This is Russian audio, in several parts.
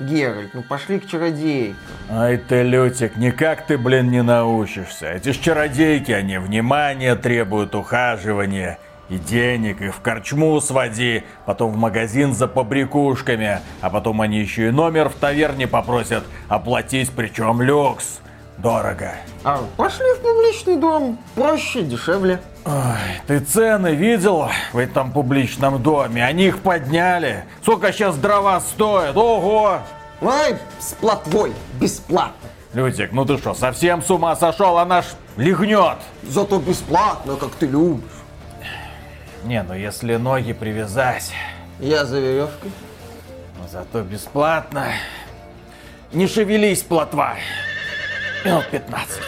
Геральт, ну пошли к чародейкам. Ай ты, Лютик, никак ты, блин, не научишься. Эти ж чародейки, они внимания требуют, ухаживания и денег, и в корчму своди, потом в магазин за побрякушками, а потом они еще и номер в таверне попросят оплатить, причем люкс. Дорого. А пошли в публичный дом, проще, дешевле. Ой, ты цены видел в этом публичном доме? Они их подняли. Сколько сейчас дрова стоят? Ого! Ай, с плотвой, бесплатно. Лютик, ну ты что, совсем с ума сошел? Она ж легнет. Зато бесплатно, как ты любишь. Не, ну если ноги привязать, Я за веревкой. но зато бесплатно. Не шевелись, плотва. Минут 15.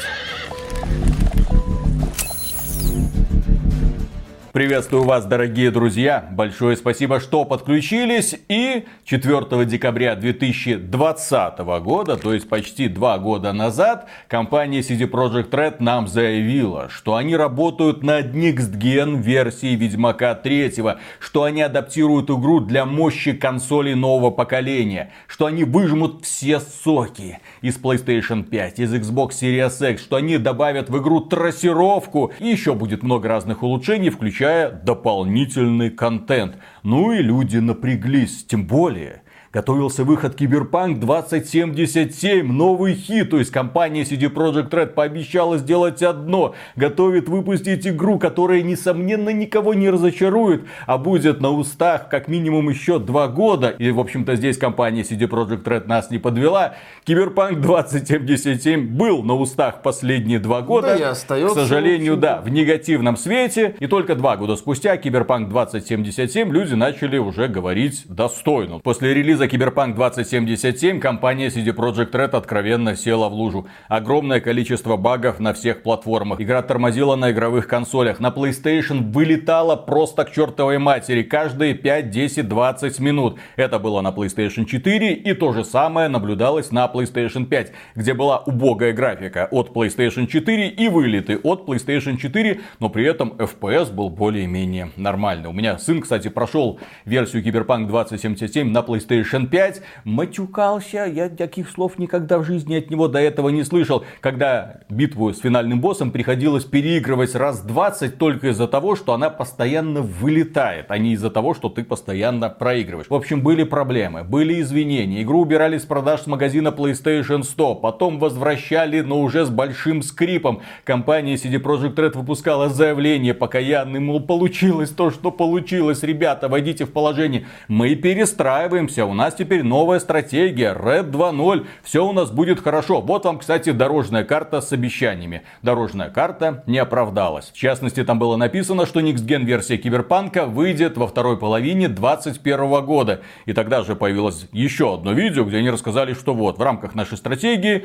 Приветствую вас, дорогие друзья. Большое спасибо, что подключились. И 4 декабря 2020 года, то есть почти два года назад, компания CD Projekt Red нам заявила, что они работают над Next Gen версии Ведьмака 3, что они адаптируют игру для мощи консолей нового поколения, что они выжмут все соки из PlayStation 5, из Xbox Series X, что они добавят в игру трассировку и еще будет много разных улучшений, включая дополнительный контент. Ну и люди напряглись, тем более готовился выход Киберпанк 2077, новый хит. То есть компания CD Projekt Red пообещала сделать одно. Готовит выпустить игру, которая, несомненно, никого не разочарует, а будет на устах как минимум еще два года. И, в общем-то, здесь компания CD Projekt Red нас не подвела. Киберпанк 2077 был на устах последние два года. Да остается, К сожалению, в да, в негативном свете. И только два года спустя Киберпанк 2077 люди начали уже говорить достойно. После релиза Киберпанк 2077 компания CD Projekt Red откровенно села в лужу. Огромное количество багов на всех платформах. Игра тормозила на игровых консолях. На PlayStation вылетала просто к чертовой матери каждые 5, 10, 20 минут. Это было на PlayStation 4 и то же самое наблюдалось на PlayStation 5, где была убогая графика от PlayStation 4 и вылеты от PlayStation 4, но при этом FPS был более-менее нормальный. У меня сын, кстати, прошел версию Киберпанк 2077 на PlayStation 5, матюкался, я таких слов никогда в жизни от него до этого не слышал, когда битву с финальным боссом приходилось переигрывать раз 20 только из-за того, что она постоянно вылетает, а не из-за того, что ты постоянно проигрываешь. В общем, были проблемы, были извинения, игру убирали с продаж с магазина PlayStation 100, потом возвращали, но уже с большим скрипом. Компания CD Projekt Red выпускала заявление покаянным, мол, получилось то, что получилось, ребята, войдите в положение. Мы перестраиваемся, у нас теперь новая стратегия, Red 2.0, все у нас будет хорошо. Вот вам, кстати, дорожная карта с обещаниями. Дорожная карта не оправдалась. В частности, там было написано, что Next Gen версия Киберпанка выйдет во второй половине 2021 года. И тогда же появилось еще одно видео, где они рассказали, что вот, в рамках нашей стратегии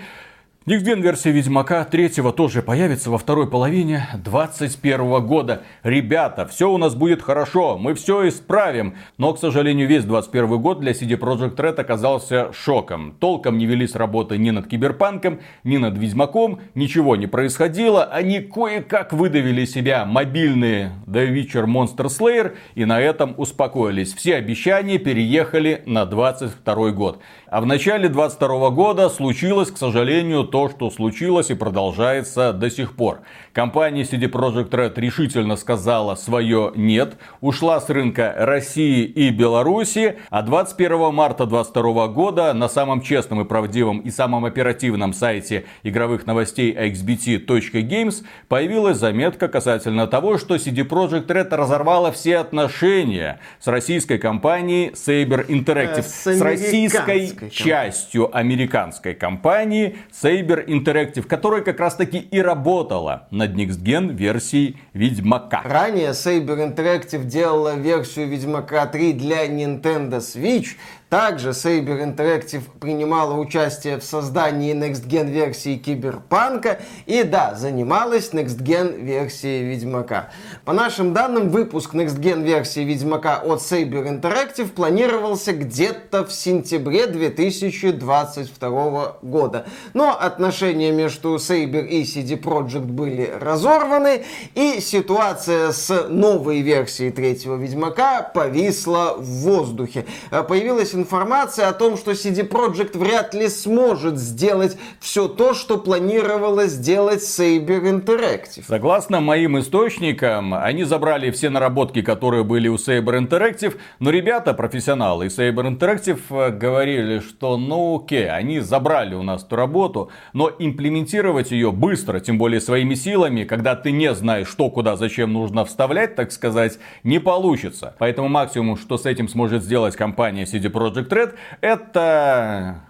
Next Gen версия Ведьмака 3 тоже появится во второй половине 2021 года. Ребята, все у нас будет хорошо, мы все исправим. Но, к сожалению, весь 2021 год для CD Projekt Red оказался шоком. Толком не велись работы ни над Киберпанком, ни над Ведьмаком, ничего не происходило. Они кое-как выдавили себя мобильные The Witcher Monster Slayer и на этом успокоились. Все обещания переехали на 22 год. А в начале 22 года случилось, к сожалению, то, что случилось и продолжается до сих пор. Компания CD Projekt Red решительно сказала свое «нет», ушла с рынка России и Беларуси, а 21 марта 22 года на самом честном и правдивом и самом оперативном сайте игровых новостей xbt.games появилась заметка касательно того, что CD Projekt Red разорвала все отношения с российской компанией Saber Interactive, Э, с с российской частью американской компании Saber Interactive, которая как раз таки и работала над Next Gen версией Ведьмака. Ранее Saber Interactive делала версию Ведьмака 3 для Nintendo Switch. Также Saber Interactive принимала участие в создании Next Gen версии Киберпанка. И да, занималась Next Gen версией Ведьмака. По нашим данным, выпуск Next Gen версии Ведьмака от Saber Interactive планировался где-то в сентябре 2022 года. Но от отношения между Saber и CD Projekt были разорваны, и ситуация с новой версией третьего Ведьмака повисла в воздухе. Появилась информация о том, что CD Projekt вряд ли сможет сделать все то, что планировалось сделать Saber Interactive. Согласно моим источникам, они забрали все наработки, которые были у Saber Interactive, но ребята, профессионалы из Saber Interactive, э, говорили, что ну окей, они забрали у нас эту работу, но имплементировать ее быстро, тем более своими силами, когда ты не знаешь, что куда зачем нужно вставлять, так сказать, не получится. Поэтому максимум, что с этим сможет сделать компания CD Projekt Red, это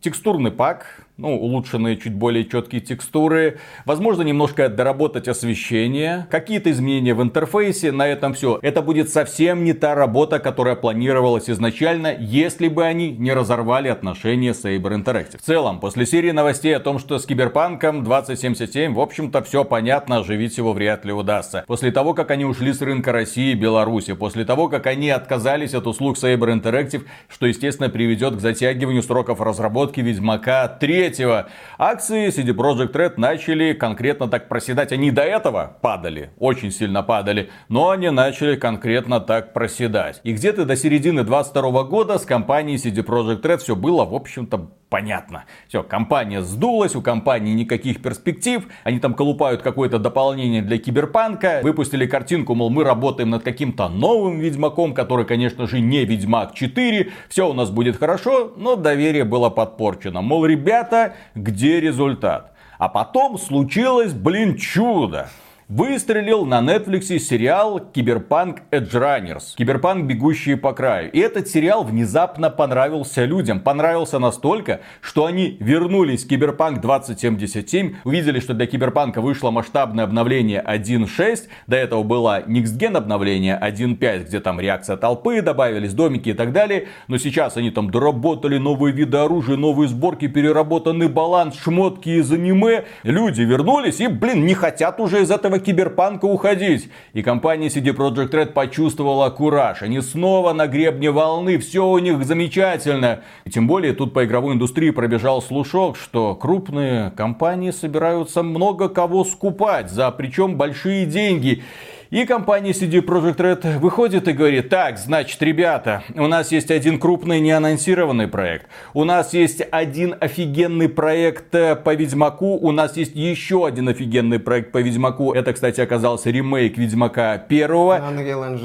текстурный пак, ну, улучшенные, чуть более четкие текстуры. Возможно, немножко доработать освещение. Какие-то изменения в интерфейсе. На этом все. Это будет совсем не та работа, которая планировалась изначально, если бы они не разорвали отношения с Saber Interactive. В целом, после серии новостей о том, что с Киберпанком 2077, в общем-то, все понятно, оживить его вряд ли удастся. После того, как они ушли с рынка России и Беларуси, после того, как они отказались от услуг Saber Interactive, что, естественно, приведет к затягиванию сроков разработки Ведьмака 3 третьего. Акции CD Projekt Red начали конкретно так проседать. Они до этого падали, очень сильно падали, но они начали конкретно так проседать. И где-то до середины 22 года с компанией CD Projekt Red все было, в общем-то, понятно. Все, компания сдулась, у компании никаких перспектив, они там колупают какое-то дополнение для киберпанка, выпустили картинку, мол, мы работаем над каким-то новым Ведьмаком, который, конечно же, не Ведьмак 4, все у нас будет хорошо, но доверие было подпорчено. Мол, ребята, где результат? А потом случилось, блин, чудо выстрелил на Netflix сериал Киберпанк Edgerunners. Киберпанк Бегущие по краю. И этот сериал внезапно понравился людям. Понравился настолько, что они вернулись в Киберпанк 2077, увидели, что для Киберпанка вышло масштабное обновление 1.6. До этого было Gen обновление 1.5, где там реакция толпы, добавились домики и так далее. Но сейчас они там доработали новые виды оружия, новые сборки, переработанный баланс, шмотки из аниме. Люди вернулись и, блин, не хотят уже из этого киберпанка уходить. И компания CD Projekt Red почувствовала кураж. Они снова на гребне волны, все у них замечательно. И тем более тут по игровой индустрии пробежал слушок, что крупные компании собираются много кого скупать за причем большие деньги. И компания CD Projekt Red выходит и говорит, так, значит, ребята, у нас есть один крупный неанонсированный проект, у нас есть один офигенный проект э, по Ведьмаку, у нас есть еще один офигенный проект по Ведьмаку, это, кстати, оказался ремейк Ведьмака первого.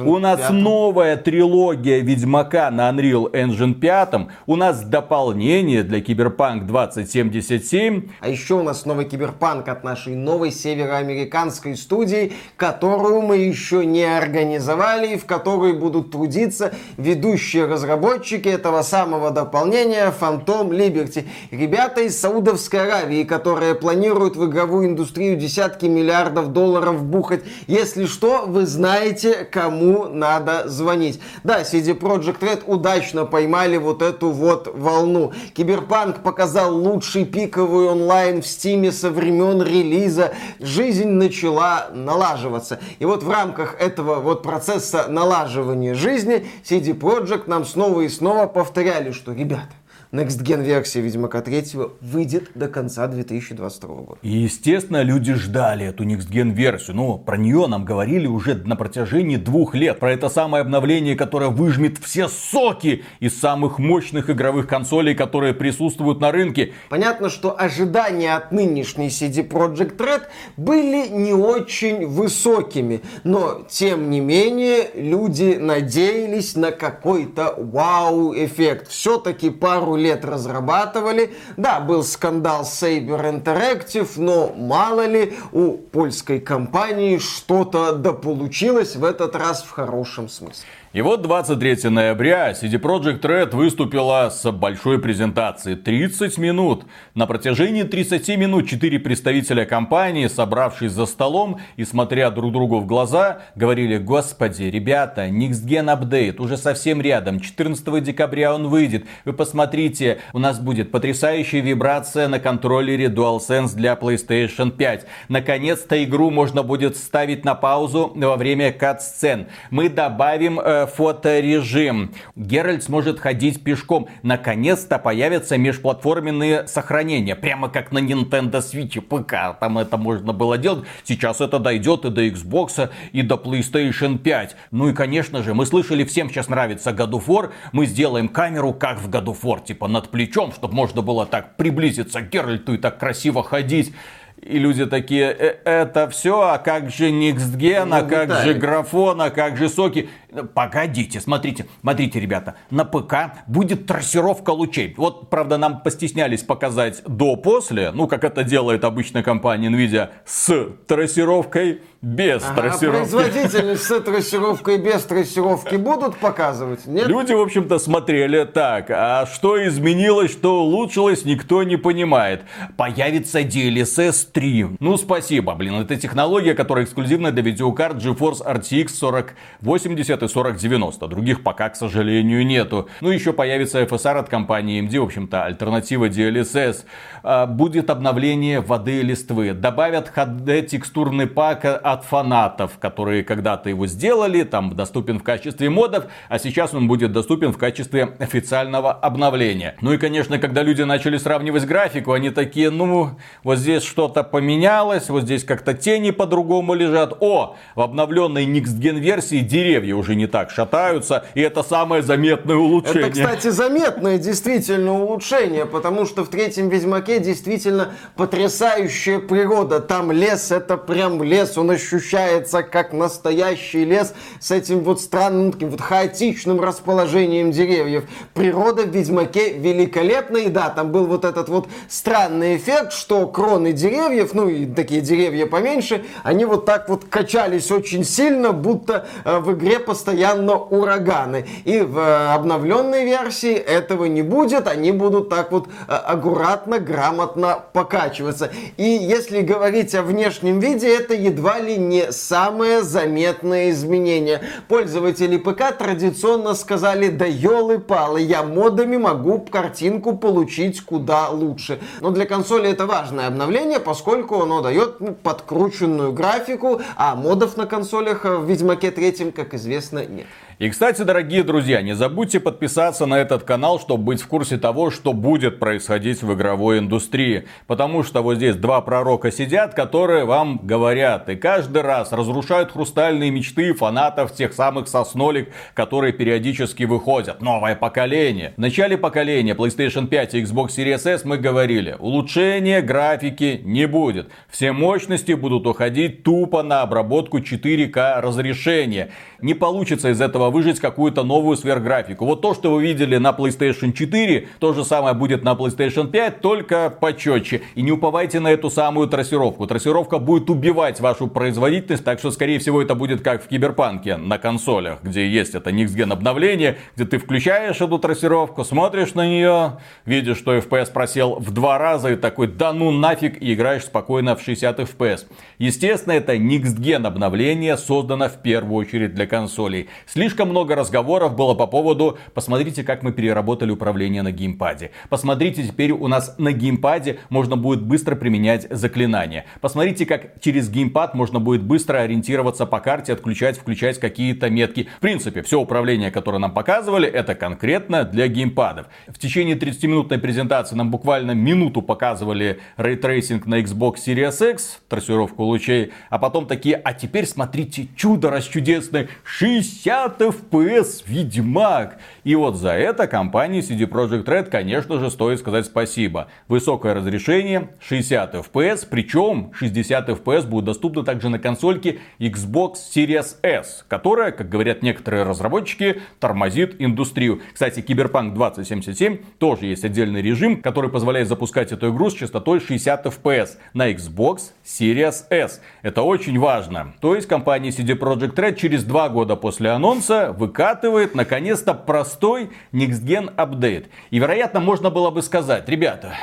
У нас 5. новая трилогия Ведьмака на Unreal Engine 5, у нас дополнение для Киберпанк 2077. А еще у нас новый Киберпанк от нашей новой североамериканской студии, которую мы еще не организовали, и в которой будут трудиться ведущие разработчики этого самого дополнения Phantom Liberty. Ребята из Саудовской Аравии, которые планируют в игровую индустрию десятки миллиардов долларов бухать. Если что, вы знаете, кому надо звонить. Да, CD Projekt Red удачно поймали вот эту вот волну. Киберпанк показал лучший пиковый онлайн в Стиме со времен релиза. Жизнь начала налаживаться. И вот в рамках этого вот процесса налаживания жизни CD Projekt нам снова и снова повторяли, что, ребята, Next Gen версия Ведьмака 3 выйдет до конца 2022 года. И, естественно, люди ждали эту Next Gen версию. Но про нее нам говорили уже на протяжении двух лет. Про это самое обновление, которое выжмет все соки из самых мощных игровых консолей, которые присутствуют на рынке. Понятно, что ожидания от нынешней CD Projekt Red были не очень высокими. Но, тем не менее, люди надеялись на какой-то вау-эффект. Все-таки пару лет разрабатывали. Да, был скандал Saber Interactive, но мало ли у польской компании что-то да получилось в этот раз в хорошем смысле. И вот 23 ноября CD Projekt Red выступила с большой презентацией. 30 минут. На протяжении 30 минут четыре представителя компании, собравшись за столом и смотря друг другу в глаза, говорили, господи, ребята, Next Gen Update уже совсем рядом. 14 декабря он выйдет. Вы посмотрите, у нас будет потрясающая вибрация на контроллере DualSense для PlayStation 5. Наконец-то игру можно будет ставить на паузу во время кат-сцен. Мы добавим э, фоторежим. Геральт сможет ходить пешком. Наконец-то появятся межплатформенные сохранения. Прямо как на Nintendo Switch и ПК. Там это можно было делать. Сейчас это дойдет и до Xbox, и до PlayStation 5. Ну и, конечно же, мы слышали, всем сейчас нравится God of War. Мы сделаем камеру, как в God of War, типа над плечом, чтобы можно было так приблизиться к Геральту и так красиво ходить. И люди такие, э это все, а как же Никсген, а как же графон, а как же соки. Погодите, смотрите, смотрите, ребята, на ПК будет трассировка лучей. Вот, правда, нам постеснялись показать до-после, ну, как это делает обычная компания Nvidia с трассировкой, без ага, трассировки. Производители с трассировкой без трассировки будут показывать? Нет? Люди, в общем-то, смотрели так. А что изменилось, что улучшилось, никто не понимает. Появится DLSS 3. Ну, спасибо, блин. Это технология, которая эксклюзивна для видеокарт GeForce RTX 4080 и 4090. Других пока, к сожалению, нету. Ну, еще появится FSR от компании AMD, в общем-то, альтернатива DLSS. А, будет обновление воды и листвы. Добавят HD текстурный пак от фанатов, которые когда-то его сделали, там доступен в качестве модов, а сейчас он будет доступен в качестве официального обновления. Ну и, конечно, когда люди начали сравнивать графику, они такие, ну, вот здесь что-то поменялось, вот здесь как-то тени по-другому лежат. О, в обновленной Next Gen версии деревья уже не так шатаются, и это самое заметное улучшение. Это, кстати, заметное действительно улучшение, потому что в третьем Ведьмаке действительно потрясающая природа. Там лес, это прям лес, он ощущается как настоящий лес с этим вот странным, таким вот хаотичным расположением деревьев. Природа в Ведьмаке великолепна, и да, там был вот этот вот странный эффект, что кроны деревьев, ну и такие деревья поменьше, они вот так вот качались очень сильно, будто э, в игре постоянно ураганы. И в э, обновленной версии этого не будет, они будут так вот э, аккуратно, грамотно покачиваться. И если говорить о внешнем виде, это едва ли не самое заметное изменение. Пользователи ПК традиционно сказали, да елы-палы, я модами могу картинку получить куда лучше. Но для консоли это важное обновление, поскольку оно дает ну, подкрученную графику, а модов на консолях в Ведьмаке 3, как известно, нет. И, кстати, дорогие друзья, не забудьте подписаться на этот канал, чтобы быть в курсе того, что будет происходить в игровой индустрии. Потому что вот здесь два пророка сидят, которые вам говорят. И каждый раз разрушают хрустальные мечты фанатов тех самых соснолик, которые периодически выходят. Новое поколение. В начале поколения PlayStation 5 и Xbox Series S мы говорили, улучшения графики не будет. Все мощности будут уходить тупо на обработку 4К разрешения. Не получится из этого выжить какую-то новую сверхграфику. Вот то, что вы видели на PlayStation 4, то же самое будет на PlayStation 5, только почетче. И не уповайте на эту самую трассировку. Трассировка будет убивать вашу производительность, так что, скорее всего, это будет как в Киберпанке на консолях, где есть это Next обновление, где ты включаешь эту трассировку, смотришь на нее, видишь, что FPS просел в два раза и такой, да ну нафиг, и играешь спокойно в 60 FPS. Естественно, это Next обновление создано в первую очередь для консолей. Слишком Слишком много разговоров было по поводу, посмотрите, как мы переработали управление на геймпаде. Посмотрите, теперь у нас на геймпаде можно будет быстро применять заклинания. Посмотрите, как через геймпад можно будет быстро ориентироваться по карте, отключать, включать какие-то метки. В принципе, все управление, которое нам показывали, это конкретно для геймпадов. В течение 30-минутной презентации нам буквально минуту показывали ray tracing на Xbox Series X, трассировку лучей, а потом такие, а теперь смотрите, чудо расчудесное, 60 FPS Ведьмак. И вот за это компании CD Projekt Red, конечно же, стоит сказать спасибо. Высокое разрешение, 60 FPS, причем 60 FPS будет доступно также на консольке Xbox Series S, которая, как говорят некоторые разработчики, тормозит индустрию. Кстати, Cyberpunk 2077 тоже есть отдельный режим, который позволяет запускать эту игру с частотой 60 FPS на Xbox Series S. Это очень важно. То есть компания CD Projekt Red через два года после анонса выкатывает наконец-то простой Next Gen апдейт. И вероятно можно было бы сказать, ребята,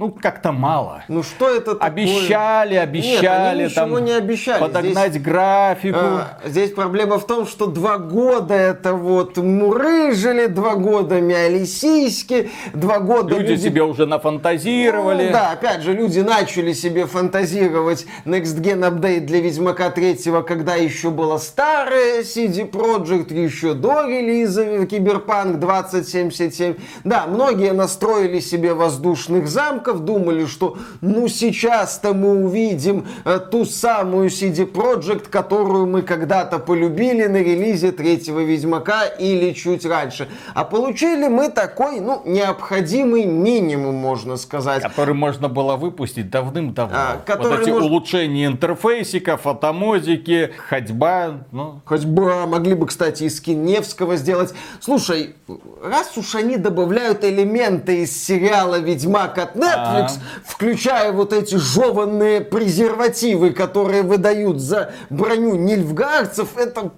ну, как-то мало. Ну что это такое? Обещали, обещали Нет, там не обещали. подогнать здесь, графику. А, здесь проблема в том, что два года это вот мурыжили, два года мяли сиськи, два года люди, люди себе уже нафантазировали. Ну, да, опять же, люди начали себе фантазировать Next Gen Update для Ведьмака 3, когда еще была старая CD Projekt, еще до релиза Киберпанк 2077. Да, многие настроили себе воздушных замков, думали, что ну сейчас-то мы увидим э, ту самую CD Projekt, которую мы когда-то полюбили на релизе третьего Ведьмака или чуть раньше. А получили мы такой, ну, необходимый минимум, можно сказать. Который можно было выпустить давным-давно. А, вот эти мож... улучшения интерфейсика, фотомодики, ходьба. Ну. Ходьба. Могли бы, кстати, из Киневского сделать. Слушай, раз уж они добавляют элементы из сериала «Ведьмак» от Netflix, а включая вот эти жеванные презервативы, которые выдают за броню нильфгаарцев, это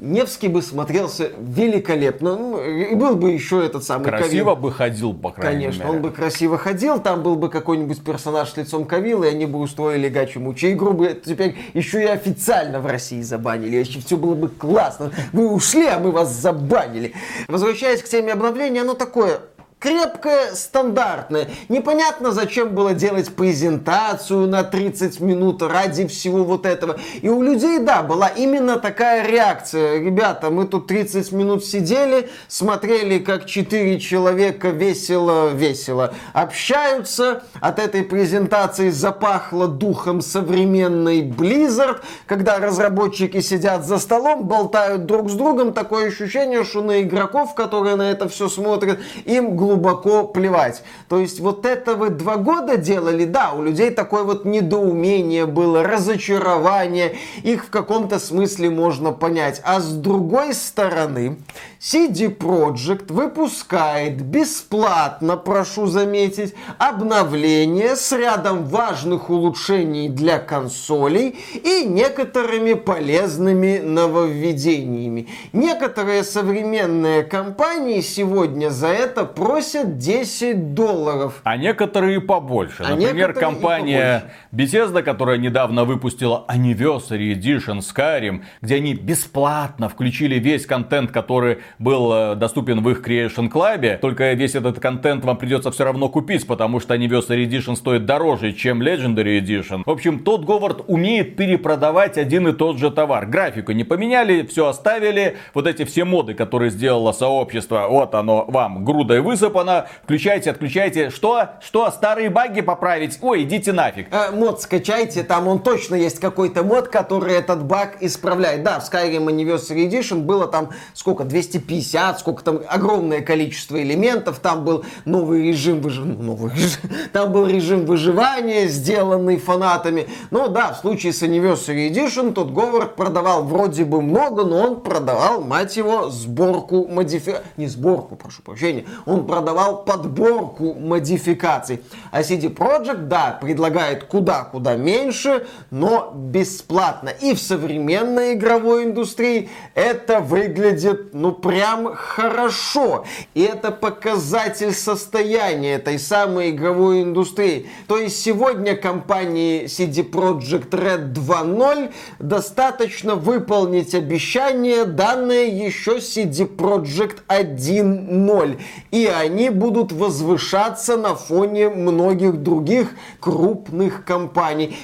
Невский бы смотрелся великолепно. Ну, и был бы еще этот самый Красиво Кавил. бы ходил, по крайней Конечно, мере. он бы красиво ходил, там был бы какой-нибудь персонаж с лицом Кавилла, и они бы устроили гачу мучи. Игру бы теперь еще и официально в России забанили. Еще все было бы классно. Вы ушли, а мы вас забанили. Возвращаясь к теме обновления, оно такое крепкое, стандартное. Непонятно, зачем было делать презентацию на 30 минут ради всего вот этого. И у людей, да, была именно такая реакция. Ребята, мы тут 30 минут сидели, смотрели, как 4 человека весело-весело общаются. От этой презентации запахло духом современной Blizzard, когда разработчики сидят за столом, болтают друг с другом. Такое ощущение, что на игроков, которые на это все смотрят, им глубоко плевать. То есть вот это вы два года делали, да, у людей такое вот недоумение было, разочарование, их в каком-то смысле можно понять. А с другой стороны, CD Projekt выпускает бесплатно, прошу заметить, обновление с рядом важных улучшений для консолей и некоторыми полезными нововведениями. Некоторые современные компании сегодня за это просят 10 долларов. А некоторые побольше. А Например, компания Bethesda, которая недавно выпустила Anniversary Edition Skyrim, где они бесплатно включили весь контент, который был э, доступен в их Creation Club, только весь этот контент вам придется все равно купить, потому что Anniversary Edition стоит дороже, чем Legendary Edition. В общем, тот Говард умеет перепродавать один и тот же товар. Графику не поменяли, все оставили. Вот эти все моды, которые сделало сообщество, вот оно вам грудой высыпано. Включайте, отключайте. Что? Что? Старые баги поправить? Ой, идите нафиг. Э, мод скачайте, там он точно есть какой-то мод, который этот баг исправляет. Да, в Skyrim Anniversary Edition было там сколько, 250, сколько там, огромное количество элементов. Там был новый режим, выж... Ну, новый режим. там был режим выживания, сделанный фанатами. Но да, в случае с Anniversary Edition тот Говард продавал вроде бы много, но он продавал, мать его, сборку модификаций. Не сборку, прошу прощения. Он продавал подборку модификаций. А CD Projekt, да, предлагает куда-куда меньше, но бесплатно. И в современной игровой индустрии это выглядит, ну, прям хорошо. И это показатель состояния этой самой игровой индустрии. То есть сегодня компании CD Projekt Red 2.0 достаточно выполнить обещание, данное еще CD Projekt 1.0. И они будут возвышаться на фоне многих других крупных компаний.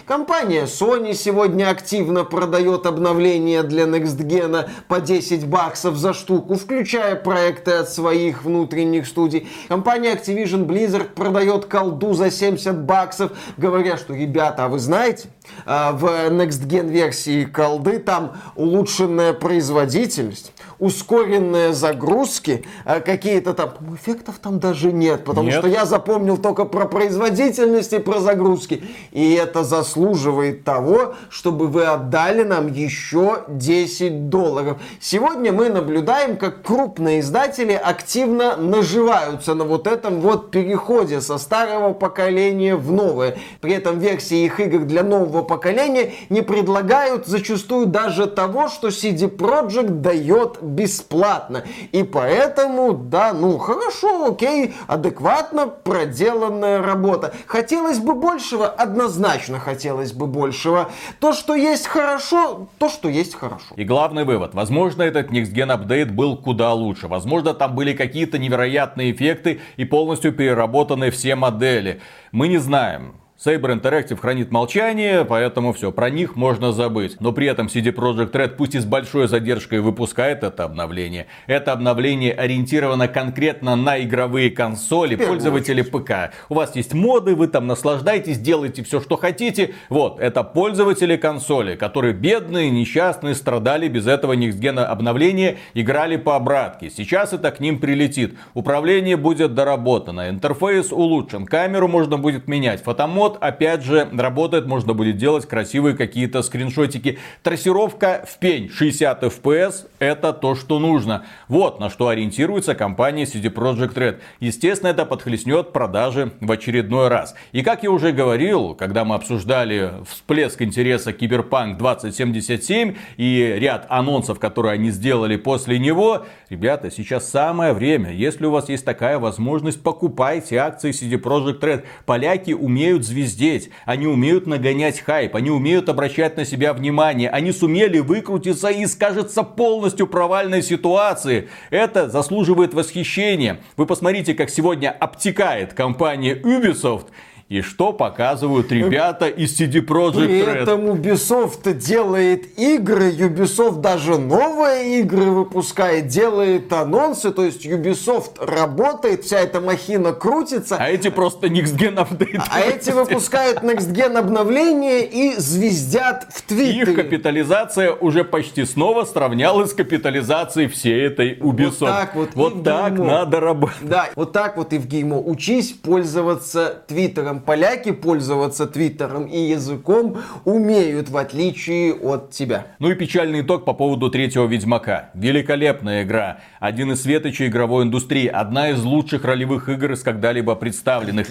Компания Sony сегодня активно продает обновления для Next Gen по 10 баксов за штуку, включая проекты от своих внутренних студий. Компания Activision Blizzard продает колду за 70 баксов, говоря, что, ребята, а вы знаете, в Next Gen версии колды там улучшенная производительность, ускоренные загрузки, а, какие-то там эффектов там даже нет, потому нет. что я запомнил только про производительность и про загрузки. И это заслуживает того, чтобы вы отдали нам еще 10 долларов. Сегодня мы наблюдаем, как крупные издатели активно наживаются на вот этом вот переходе со старого поколения в новое. При этом версии их игр для нового нового поколения не предлагают зачастую даже того, что CD Projekt дает бесплатно. И поэтому, да, ну хорошо, окей, адекватно проделанная работа. Хотелось бы большего, однозначно хотелось бы большего. То, что есть хорошо, то, что есть хорошо. И главный вывод. Возможно, этот Next Gen Update был куда лучше. Возможно, там были какие-то невероятные эффекты и полностью переработаны все модели. Мы не знаем. Saber Interactive хранит молчание, поэтому все, про них можно забыть. Но при этом CD Projekt Red, пусть и с большой задержкой, выпускает это обновление. Это обновление ориентировано конкретно на игровые консоли, пользователи ПК. У вас есть моды, вы там наслаждаетесь, делаете все, что хотите. Вот, это пользователи консоли, которые бедные, несчастные, страдали без этого никсгена обновления, играли по обратке. Сейчас это к ним прилетит. Управление будет доработано, интерфейс улучшен, камеру можно будет менять, фотомод вот опять же работает, можно будет делать красивые какие-то скриншотики. Трассировка в пень 60 FPS это то, что нужно. Вот на что ориентируется компания CD Projekt Red. Естественно, это подхлестнет продажи в очередной раз. И как я уже говорил, когда мы обсуждали всплеск интереса Киберпанк 2077 и ряд анонсов, которые они сделали после него, ребята, сейчас самое время. Если у вас есть такая возможность, покупайте акции CD Projekt Red. Поляки умеют звездеть, они умеют нагонять хайп, они умеют обращать на себя внимание, они сумели выкрутиться из, кажется, полностью провальной ситуации. Это заслуживает восхищения. Вы посмотрите, как сегодня обтекает компания Ubisoft и что показывают ребята из CD Projekt Red. При этом Ubisoft делает игры, Ubisoft даже новые игры выпускает, делает анонсы, то есть Ubisoft работает, вся эта махина крутится. А эти просто Next Gen апдейты. А эти выпускают Next Gen обновления и звездят в Твиттере. Их капитализация уже почти снова сравнялась с капитализацией всей этой Ubisoft. Вот так вот. Вот так надо работать. Да, вот так вот, Евгеймо, учись пользоваться Твиттером поляки пользоваться твиттером и языком умеют, в отличие от тебя. Ну и печальный итог по поводу третьего Ведьмака. Великолепная игра. Один из светочей игровой индустрии. Одна из лучших ролевых игр из когда-либо представленных.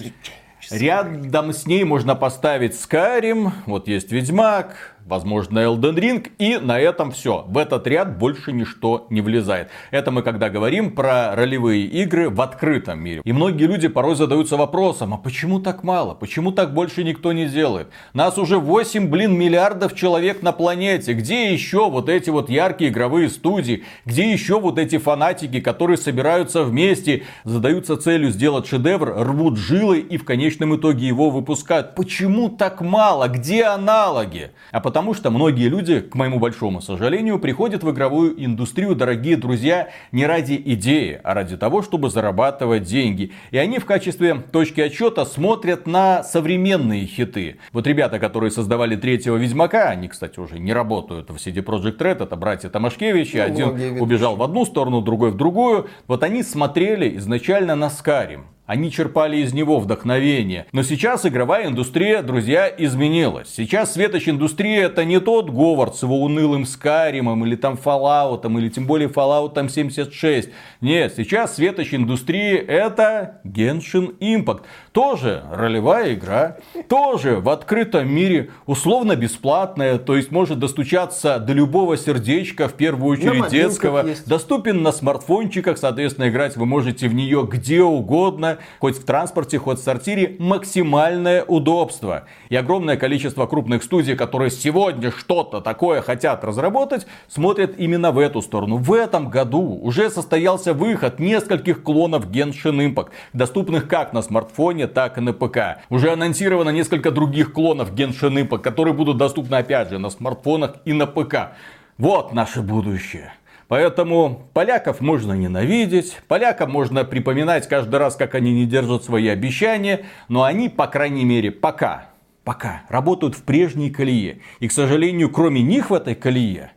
Рядом с ней можно поставить Skyrim, вот есть Ведьмак, возможно, Elden Ring, и на этом все. В этот ряд больше ничто не влезает. Это мы когда говорим про ролевые игры в открытом мире. И многие люди порой задаются вопросом, а почему так мало? Почему так больше никто не делает? Нас уже 8, блин, миллиардов человек на планете. Где еще вот эти вот яркие игровые студии? Где еще вот эти фанатики, которые собираются вместе, задаются целью сделать шедевр, рвут жилы и в конечном итоге его выпускают? Почему так мало? Где аналоги? А потом Потому что многие люди, к моему большому сожалению, приходят в игровую индустрию, дорогие друзья, не ради идеи, а ради того, чтобы зарабатывать деньги. И они в качестве точки отчета смотрят на современные хиты. Вот ребята, которые создавали третьего Ведьмака, они, кстати, уже не работают в CD Projekt Red, это братья Томашкевичи, ну, один убежал в одну сторону, другой в другую. Вот они смотрели изначально на Скарим. Они черпали из него вдохновение. Но сейчас игровая индустрия, друзья, изменилась. Сейчас светоч индустрия это не тот Говард с его унылым Скаримом или там Fallout, или тем более Fallout там 76. Нет, сейчас светоч индустрии это Genshin Impact. Тоже ролевая игра, тоже в открытом мире, условно бесплатная, то есть может достучаться до любого сердечка, в первую очередь детского. Есть. Доступен на смартфончиках, соответственно, играть вы можете в нее где угодно хоть в транспорте, хоть в сортире, максимальное удобство. И огромное количество крупных студий, которые сегодня что-то такое хотят разработать, смотрят именно в эту сторону. В этом году уже состоялся выход нескольких клонов Genshin Impact, доступных как на смартфоне, так и на ПК. Уже анонсировано несколько других клонов Genshin Impact, которые будут доступны опять же на смартфонах и на ПК. Вот наше будущее. Поэтому поляков можно ненавидеть, полякам можно припоминать каждый раз, как они не держат свои обещания, но они, по крайней мере, пока, пока работают в прежней колее. И, к сожалению, кроме них в этой колее,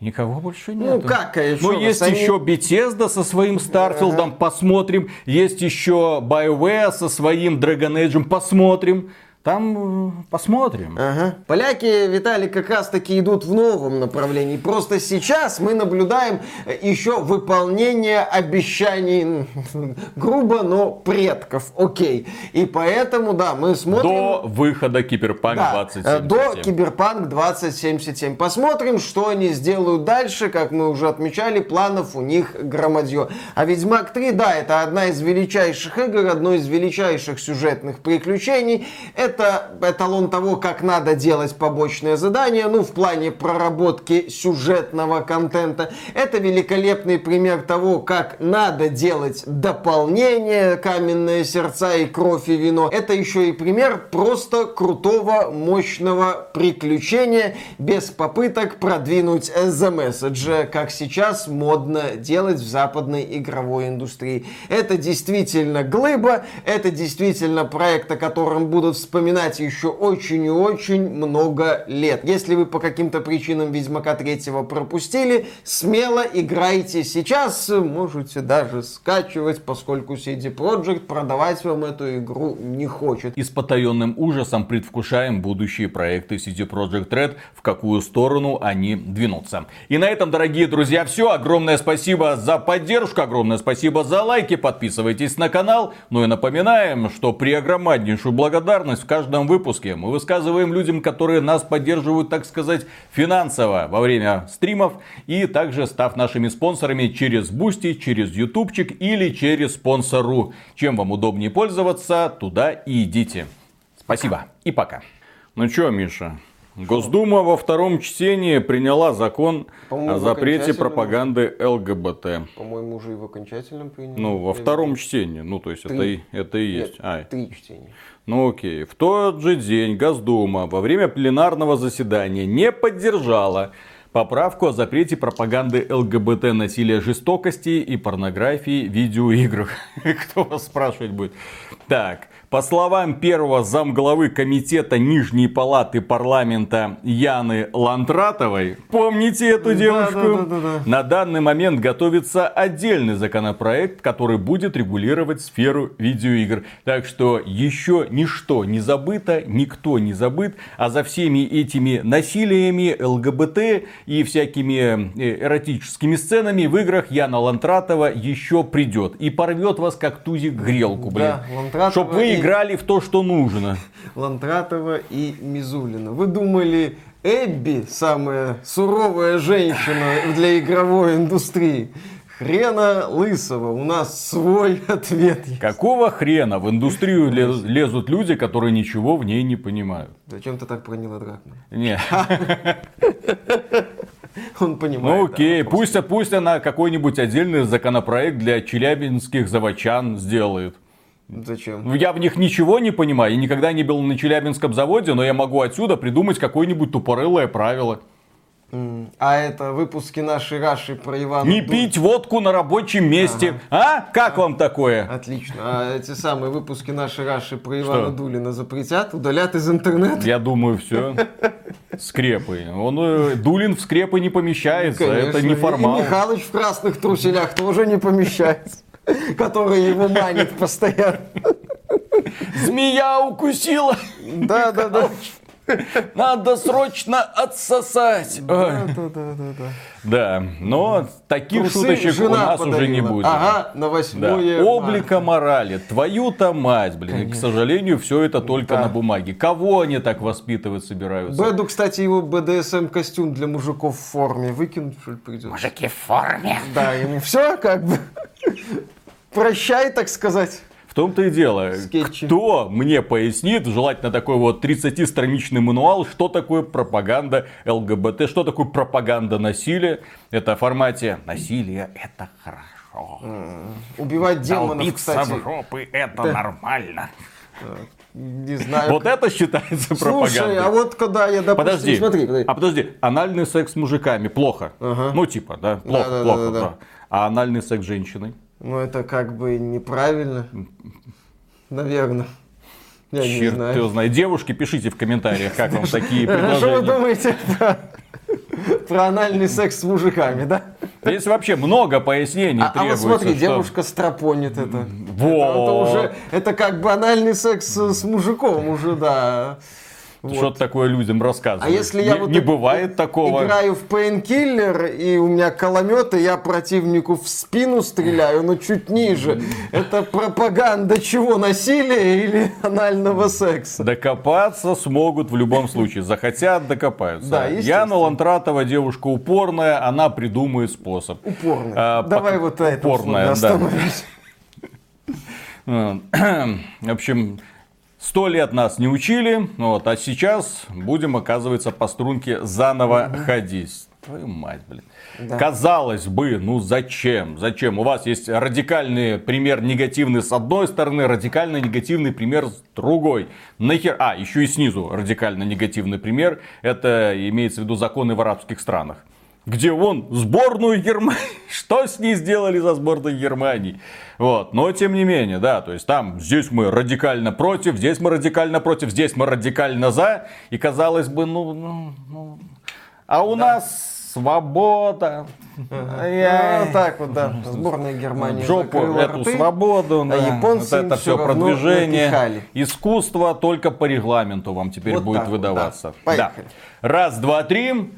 Никого больше нет. Ну как, конечно. Ну есть они... еще Bethesda со своим Starfield, ага. посмотрим. Есть еще BioWare со своим Dragon Age, посмотрим. Там э, посмотрим. Ага. Поляки, Виталий, как раз таки идут в новом направлении. Просто сейчас мы наблюдаем э, еще выполнение обещаний, грубо, но предков. Окей. И поэтому, да, мы смотрим... До выхода Киберпанк Да, 2077. э, до Киберпанк 2077. Посмотрим, что они сделают дальше. Как мы уже отмечали, планов у них громадье. А Ведьмак 3, да, это одна из величайших игр, одно из величайших сюжетных приключений. Это эталон того, как надо делать побочные задания, ну, в плане проработки сюжетного контента. Это великолепный пример того, как надо делать дополнение «Каменные сердца» и «Кровь и вино». Это еще и пример просто крутого, мощного приключения без попыток продвинуть The Message, как сейчас модно делать в западной игровой индустрии. Это действительно глыба, это действительно проект, о котором будут вспоминать еще очень и очень много лет. Если вы по каким-то причинам Ведьмака 3 пропустили, смело играйте сейчас, можете даже скачивать, поскольку CD Projekt продавать вам эту игру не хочет. И с потаенным ужасом предвкушаем будущие проекты CD Projekt Red, в какую сторону они двинутся. И на этом, дорогие друзья, все. Огромное спасибо за поддержку, огромное спасибо за лайки, подписывайтесь на канал. Ну и напоминаем, что при огромнейшую благодарность в каждом выпуске мы высказываем людям, которые нас поддерживают, так сказать, финансово во время стримов. И также став нашими спонсорами через Boosty, через Ютубчик или через Sponsr. Чем вам удобнее пользоваться, туда и идите. Спасибо и пока. Ну что, Миша, Госдума во втором чтении приняла закон о запрете пропаганды ЛГБТ. По-моему, уже и в окончательном приняли. Ну, во втором чтении. Ну, то есть, это и, Три. это и Нет, есть. А, три чтения. ну окей. В тот же день Госдума во время пленарного заседания не поддержала поправку о запрете пропаганды ЛГБТ, насилия, жестокости и порнографии в видеоиграх. Кто вас спрашивать будет? Так, по словам первого замглавы комитета Нижней палаты парламента Яны Лантратовой, помните эту Да, девушку? да, да, да, да. На данный момент готовится отдельный законопроект, который будет регулировать сферу видеоигр. Так что еще ничто не забыто, никто не забыт, а за всеми этими насилиями, ЛГБТ и всякими э, эротическими сценами в играх Яна Лантратова еще придет и порвет вас как тузик грелку, блин. Да, Лантратова Чтоб вы играли в то, что нужно. Лантратова и Мизулина. Вы думали, Эбби самая суровая женщина для игровой индустрии? Хрена лысого, у нас свой ответ есть. Какого хрена в индустрию лез- лезут люди, которые ничего в ней не понимают? Зачем ты так про Нила Дракмана? Не. Он понимает. Ну да, окей, вопрос. пусть, пусть она какой-нибудь отдельный законопроект для челябинских заводчан сделает. Зачем? Ну, Я в них ничего не понимаю, я никогда не был на челябинском заводе, но я могу отсюда придумать какое-нибудь тупорылое правило. А это выпуски нашей Раши про Ивана Не Ду- пить водку на рабочем месте. А? Как вам такое? Отлично. А эти самые выпуски нашей Раши про Ивана Что? Дулина запретят, удалят из интернета? Я думаю, все. Скрепы. Он, э, Дулин в скрепы не помещается, это Конечно. не формал. И Михалыч в красных труселях тоже не помещается. Который его манит постоянно. Змея укусила. Да, да, да. Надо срочно отсосать. Да, да, да, да, да. Да, но таких Трусы шуточек у нас уже не подарила. будет. Ага, на Да. 8 Облика морали. Твою-то мать, блин. И, к сожалению, все это только Да. на бумаге. Кого они так воспитывать собираются? Бэду, кстати, его БДСМ костюм для мужиков в форме выкинуть, что ли, придется? Мужики в форме. Да, ему все как бы. Прощай, так сказать. В том-то и дело. Скетчи. Кто мне пояснит, желательно такой вот 30-страничный мануал, что такое пропаганда ЛГБТ, что такое пропаганда насилия. Это в формате насилие это хорошо. Убивать демонов, Долбиться кстати. в жопы это нормально. Не знаю. Вот это считается пропагандой. Слушай, а вот когда я, допустим, Подожди, смотри, подожди. а подожди, анальный секс с мужиками плохо. Ну, типа, да, плохо, Да-да-да-да-да. плохо, да. А анальный секс с женщиной? Ну, это как бы неправильно. Наверное. Я не Черт знаю. его знает. Девушки, пишите в комментариях, как вам такие А Что вы предложения. думаете про, про анальный секс с мужиками, да? Здесь вообще много пояснений А, а вот требуется. смотри, что- девушка стропонит это. Во. Это, это уже, это как банальный секс с мужиком уже, да. Вот. Что-то такое людям рассказывать. А если я не, вот не бывает такого. Играю в пейнкиллер, и у меня коломет, и я противнику в спину стреляю, но чуть ниже. Это пропаганда чего? Насилия или анального секса? Докопаться смогут в любом случае. Захотят, докопаются. Да, Яна Лантратова девушка упорная, она придумает способ. Упорная. А, Давай по... вот это. Упорная, да. В общем, Сто лет нас не учили, вот, а сейчас будем, оказывается, по струнке заново угу. ходить. Твою мать, блин. Да. Казалось бы, ну зачем? Зачем? У вас есть радикальный пример негативный с одной стороны, радикально негативный пример с другой. Нахер... А, еще и снизу радикально негативный пример. Это имеется в виду законы в арабских странах где он сборную Германии, что с ней сделали за сборную Германии. Вот, но тем не менее, да, то есть там, здесь мы радикально против, здесь мы радикально против, здесь мы радикально за, и казалось бы, ну, ну, ну а у да. нас свобода. Я... Ну, так вот, да, сборная Германии Жопу эту рты, свободу, а да. японцы вот это все продвижение, напихали. искусство только по регламенту вам теперь вот будет выдаваться. Вот, да. да. Раз, два, три.